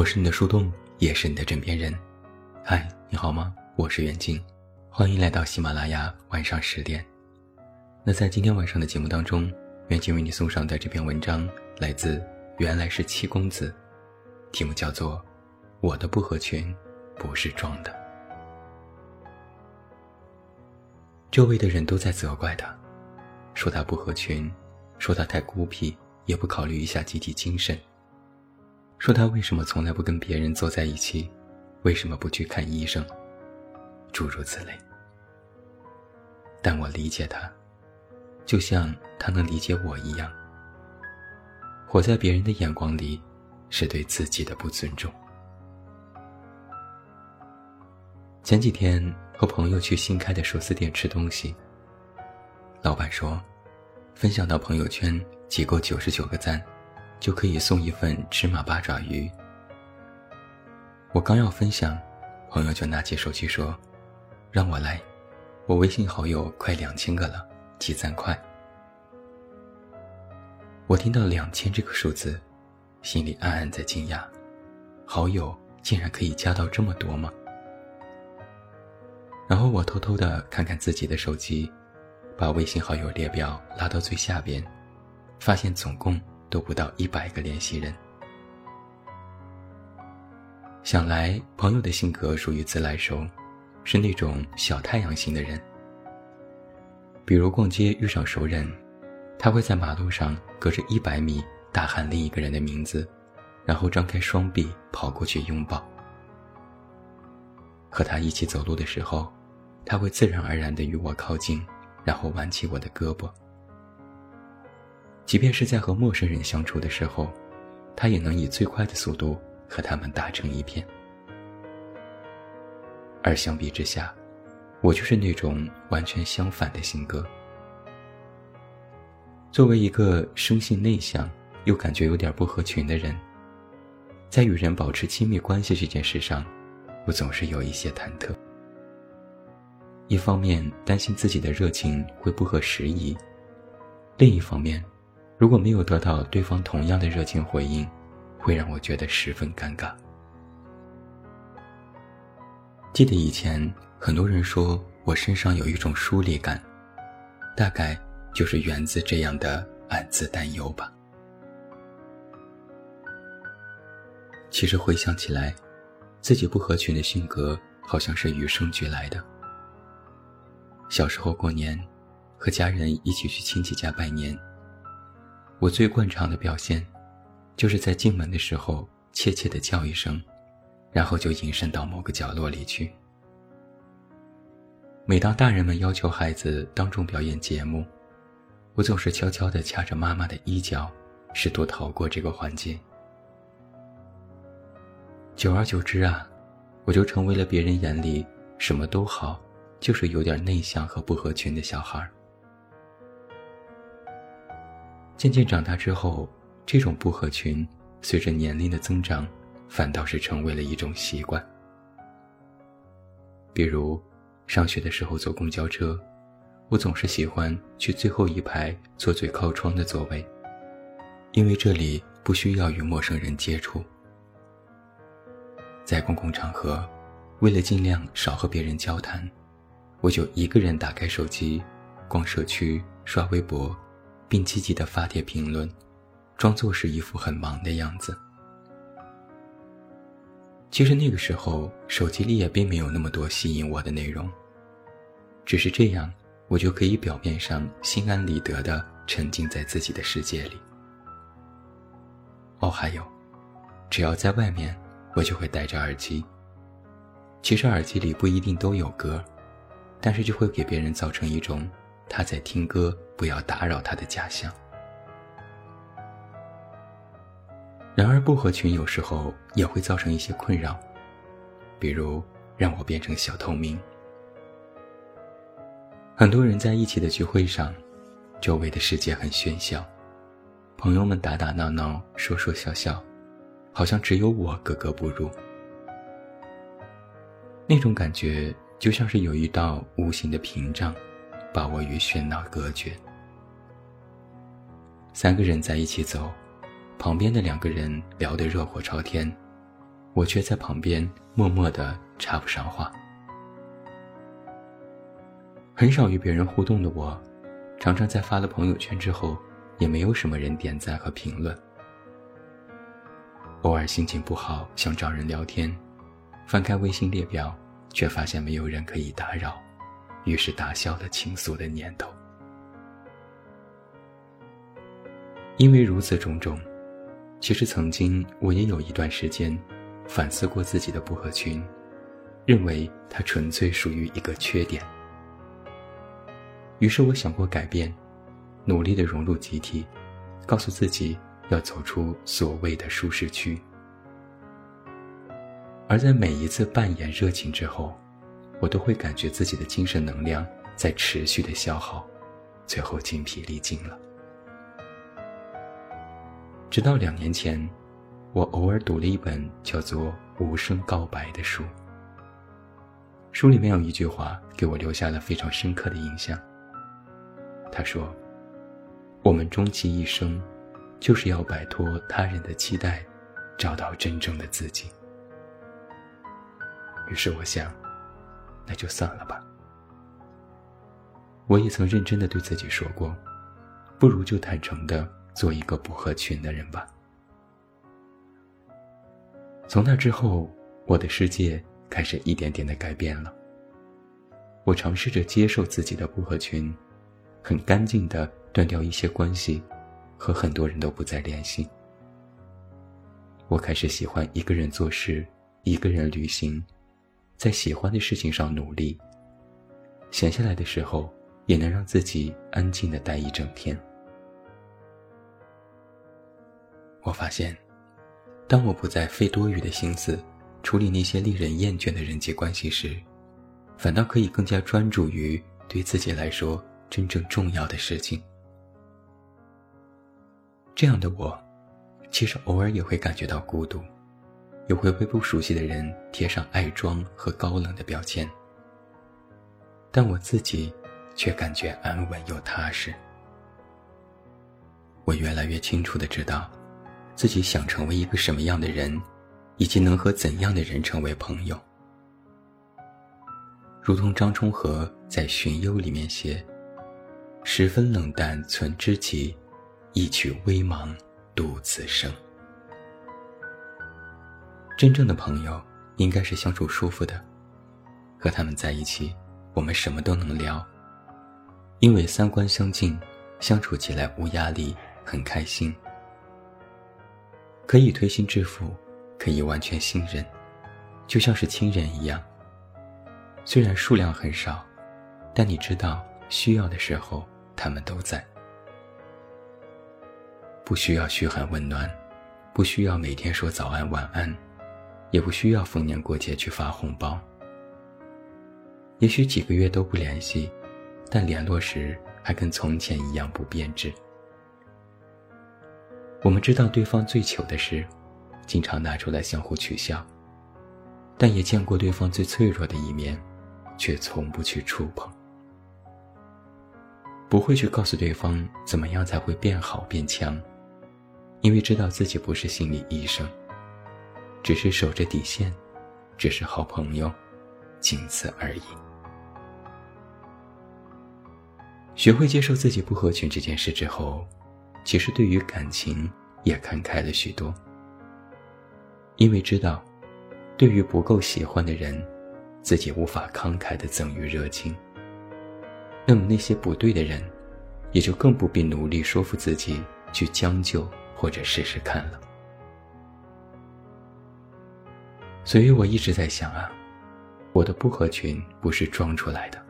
我是你的树洞，也是你的枕边人。嗨，你好吗？我是袁静，欢迎来到喜马拉雅晚上十点。那在今天晚上的节目当中，袁静为你送上的这篇文章来自原来是七公子，题目叫做《我的不合群不是装的》。周围的人都在责怪他，说他不合群，说他太孤僻，也不考虑一下集体精神。说他为什么从来不跟别人坐在一起，为什么不去看医生，诸如此类。但我理解他，就像他能理解我一样。活在别人的眼光里，是对自己的不尊重。前几天和朋友去新开的寿司店吃东西，老板说，分享到朋友圈即够九十九个赞。就可以送一份芝麻八爪鱼。我刚要分享，朋友就拿起手机说：“让我来，我微信好友快两千个了，积赞快。”我听到两千这个数字，心里暗暗在惊讶：好友竟然可以加到这么多吗？然后我偷偷的看看自己的手机，把微信好友列表拉到最下边，发现总共。都不到一百个联系人。想来朋友的性格属于自来熟，是那种小太阳型的人。比如逛街遇上熟人，他会在马路上隔着一百米大喊另一个人的名字，然后张开双臂跑过去拥抱。和他一起走路的时候，他会自然而然地与我靠近，然后挽起我的胳膊。即便是在和陌生人相处的时候，他也能以最快的速度和他们打成一片。而相比之下，我就是那种完全相反的性格。作为一个生性内向又感觉有点不合群的人，在与人保持亲密关系这件事上，我总是有一些忐忑。一方面担心自己的热情会不合时宜，另一方面。如果没有得到对方同样的热情回应，会让我觉得十分尴尬。记得以前很多人说我身上有一种疏离感，大概就是源自这样的暗自担忧吧。其实回想起来，自己不合群的性格好像是与生俱来的。小时候过年，和家人一起去亲戚家拜年。我最惯常的表现，就是在进门的时候怯怯的叫一声，然后就隐身到某个角落里去。每当大人们要求孩子当众表演节目，我总是悄悄地掐着妈妈的衣角，试图逃过这个环节。久而久之啊，我就成为了别人眼里什么都好，就是有点内向和不合群的小孩儿。渐渐长大之后，这种不合群，随着年龄的增长，反倒是成为了一种习惯。比如，上学的时候坐公交车，我总是喜欢去最后一排坐最靠窗的座位，因为这里不需要与陌生人接触。在公共场合，为了尽量少和别人交谈，我就一个人打开手机，逛社区、刷微博。并积极的发帖评论，装作是一副很忙的样子。其实那个时候，手机里也并没有那么多吸引我的内容，只是这样，我就可以表面上心安理得的沉浸在自己的世界里。哦，还有，只要在外面，我就会戴着耳机。其实耳机里不一定都有歌，但是就会给别人造成一种。他在听歌，不要打扰他的假象。然而，不合群有时候也会造成一些困扰，比如让我变成小透明。很多人在一起的聚会上，周围的世界很喧嚣，朋友们打打闹闹，说说笑笑，好像只有我格格不入。那种感觉就像是有一道无形的屏障。把我与喧闹隔绝。三个人在一起走，旁边的两个人聊得热火朝天，我却在旁边默默的插不上话。很少与别人互动的我，常常在发了朋友圈之后，也没有什么人点赞和评论。偶尔心情不好，想找人聊天，翻开微信列表，却发现没有人可以打扰，于是打消了倾诉的念头。因为如此种种，其实曾经我也有一段时间，反思过自己的不合群，认为它纯粹属于一个缺点。于是我想过改变，努力的融入集体，告诉自己。要走出所谓的舒适区，而在每一次扮演热情之后，我都会感觉自己的精神能量在持续的消耗，最后精疲力尽了。直到两年前，我偶尔读了一本叫做《无声告白》的书，书里面有一句话给我留下了非常深刻的印象。他说：“我们终其一生。”就是要摆脱他人的期待，找到真正的自己。于是我想，那就算了吧。我也曾认真的对自己说过，不如就坦诚的做一个不合群的人吧。从那之后，我的世界开始一点点的改变了。我尝试着接受自己的不合群，很干净的断掉一些关系。和很多人都不再联系。我开始喜欢一个人做事，一个人旅行，在喜欢的事情上努力。闲下来的时候，也能让自己安静的待一整天。我发现，当我不再费多余的心思处理那些令人厌倦的人际关系时，反倒可以更加专注于对自己来说真正重要的事情。这样的我，其实偶尔也会感觉到孤独，也会为不熟悉的人贴上爱装和高冷的标签。但我自己，却感觉安稳又踏实。我越来越清楚的知道，自己想成为一个什么样的人，以及能和怎样的人成为朋友。如同张充和在《寻幽》里面写：“十分冷淡存知己。”一曲微茫度此生。真正的朋友应该是相处舒服的，和他们在一起，我们什么都能聊，因为三观相近，相处起来无压力，很开心，可以推心置腹，可以完全信任，就像是亲人一样。虽然数量很少，但你知道，需要的时候他们都在。不需要嘘寒问暖，不需要每天说早安晚安，也不需要逢年过节去发红包。也许几个月都不联系，但联络时还跟从前一样不变质。我们知道对方最糗的事，经常拿出来相互取笑，但也见过对方最脆弱的一面，却从不去触碰。不会去告诉对方怎么样才会变好变强。因为知道自己不是心理医生，只是守着底线，只是好朋友，仅此而已。学会接受自己不合群这件事之后，其实对于感情也看开了许多。因为知道，对于不够喜欢的人，自己无法慷慨的赠予热情。那么那些不对的人，也就更不必努力说服自己去将就。或者试试看了，所以我一直在想啊，我的不合群不是装出来的，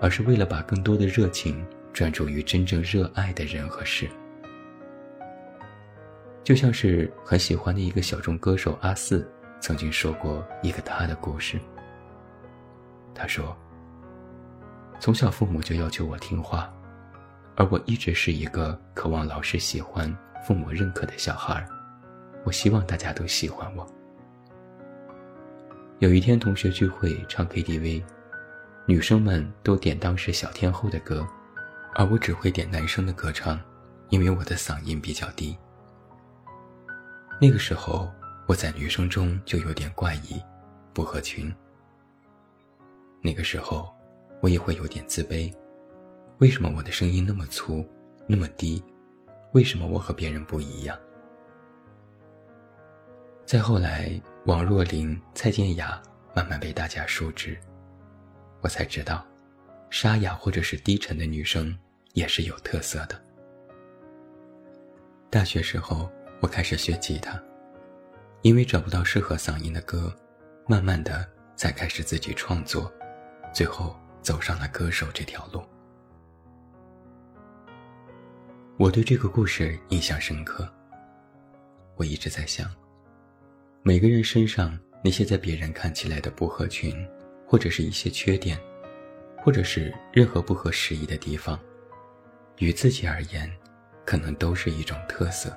而是为了把更多的热情专注于真正热爱的人和事。就像是很喜欢的一个小众歌手阿四曾经说过一个他的故事。他说：“从小父母就要求我听话，而我一直是一个渴望老师喜欢。”父母认可的小孩，我希望大家都喜欢我。有一天同学聚会唱 KTV，女生们都点当时小天后的歌，而我只会点男生的歌唱，因为我的嗓音比较低。那个时候，我在女生中就有点怪异，不合群。那个时候，我也会有点自卑，为什么我的声音那么粗，那么低？为什么我和别人不一样？再后来，王若琳、蔡健雅慢慢被大家熟知，我才知道，沙哑或者是低沉的女生也是有特色的。大学时候，我开始学吉他，因为找不到适合嗓音的歌，慢慢的才开始自己创作，最后走上了歌手这条路。我对这个故事印象深刻。我一直在想，每个人身上那些在别人看起来的不合群，或者是一些缺点，或者是任何不合时宜的地方，与自己而言。可能都是一种特色。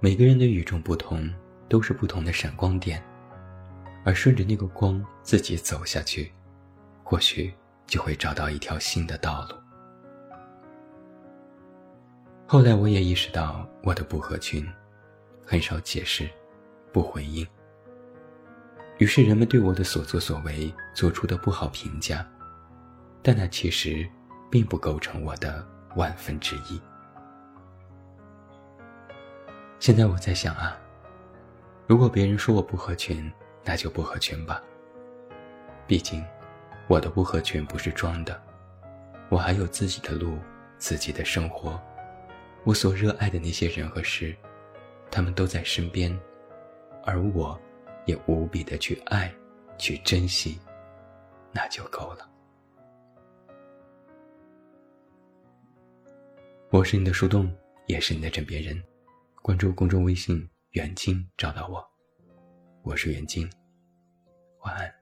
每个人的与众不同，都是不同的闪光点，而顺着那个光自己走下去，或许就会找到一条新的道路。后来我也意识到我的不合群，很少解释，不回应。于是人们对我的所作所为做出的不好评价，但那其实并不构成我的。万分之一。现在我在想啊，如果别人说我不合群，那就不合群吧。毕竟，我的不合群不是装的，我还有自己的路，自己的生活，我所热爱的那些人和事，他们都在身边，而我，也无比的去爱，去珍惜，那就够了。我是你的树洞，也是你的枕边人。关注公众微信“远近”，找到我。我是远近，晚安。